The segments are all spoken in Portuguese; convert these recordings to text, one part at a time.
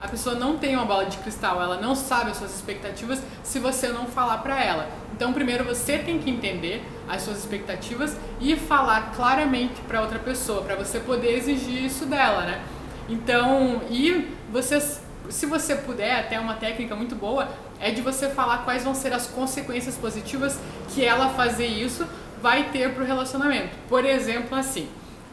A pessoa não tem uma bola de cristal, ela não sabe as suas expectativas se você não falar para ela. Então, primeiro você tem que entender as suas expectativas e falar claramente para outra pessoa, para você poder exigir isso dela, né? Então, e você, se você puder, até uma técnica muito boa é de você falar quais vão ser as consequências positivas que ela fazer isso vai ter para o relacionamento. Por exemplo, assim,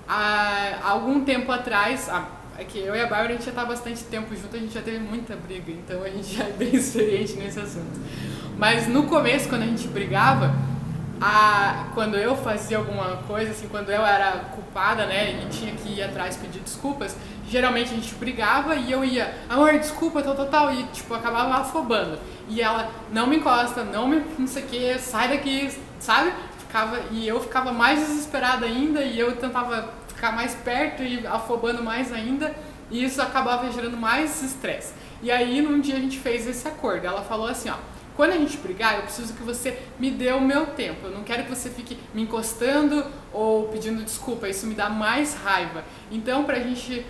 há algum tempo atrás, é que eu e a Bárbara a gente já tá bastante tempo junto, a gente já teve muita briga, então a gente já é bem experiente nesse assunto. Mas no começo, quando a gente brigava, a, quando eu fazia alguma coisa, assim, quando eu era culpada, né, e tinha que ir atrás pedir desculpas, geralmente a gente brigava e eu ia, amor, desculpa, tal, tal, tal, e tipo, acabava afobando. E ela, não me encosta, não me, não sei o que, sai daqui, sabe? Ficava, e eu ficava mais desesperada ainda e eu tentava ficar mais perto e afobando mais ainda, e isso acabava gerando mais estresse. E aí, num dia a gente fez esse acordo. Ela falou assim, ó, quando a gente brigar, eu preciso que você me dê o meu tempo. Eu não quero que você fique me encostando ou pedindo desculpa. Isso me dá mais raiva. Então, pra gente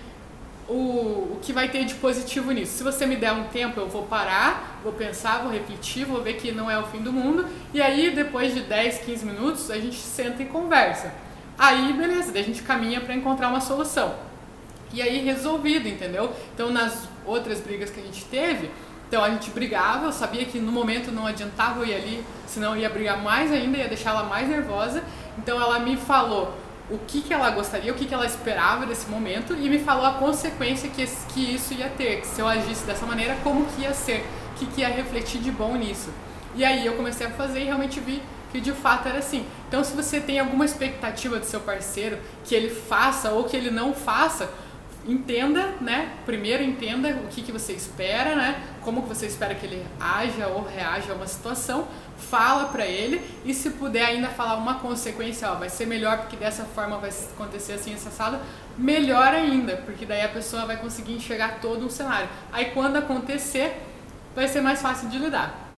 o, o que vai ter de positivo nisso. Se você me der um tempo, eu vou parar, vou pensar, vou refletir, vou ver que não é o fim do mundo. E aí, depois de 10, 15 minutos, a gente senta e conversa. Aí, beleza, daí a gente caminha para encontrar uma solução. E aí, resolvido, entendeu? Então, nas outras brigas que a gente teve, então a gente brigava, eu sabia que no momento não adiantava eu ir ali, senão eu ia brigar mais ainda, ia deixar ela mais nervosa. Então ela me falou o que, que ela gostaria, o que, que ela esperava desse momento e me falou a consequência que, que isso ia ter, que se eu agisse dessa maneira, como que ia ser, o que, que ia refletir de bom nisso. E aí eu comecei a fazer e realmente vi que de fato era assim. Então, se você tem alguma expectativa do seu parceiro que ele faça ou que ele não faça, entenda, né? Primeiro entenda o que, que você espera, né? Como que você espera que ele haja ou reaja a uma situação, fala para ele e se puder ainda falar uma consequência, ó, vai ser melhor porque dessa forma vai acontecer assim essa sala, melhor ainda, porque daí a pessoa vai conseguir enxergar todo um cenário. Aí quando acontecer, vai ser mais fácil de lidar.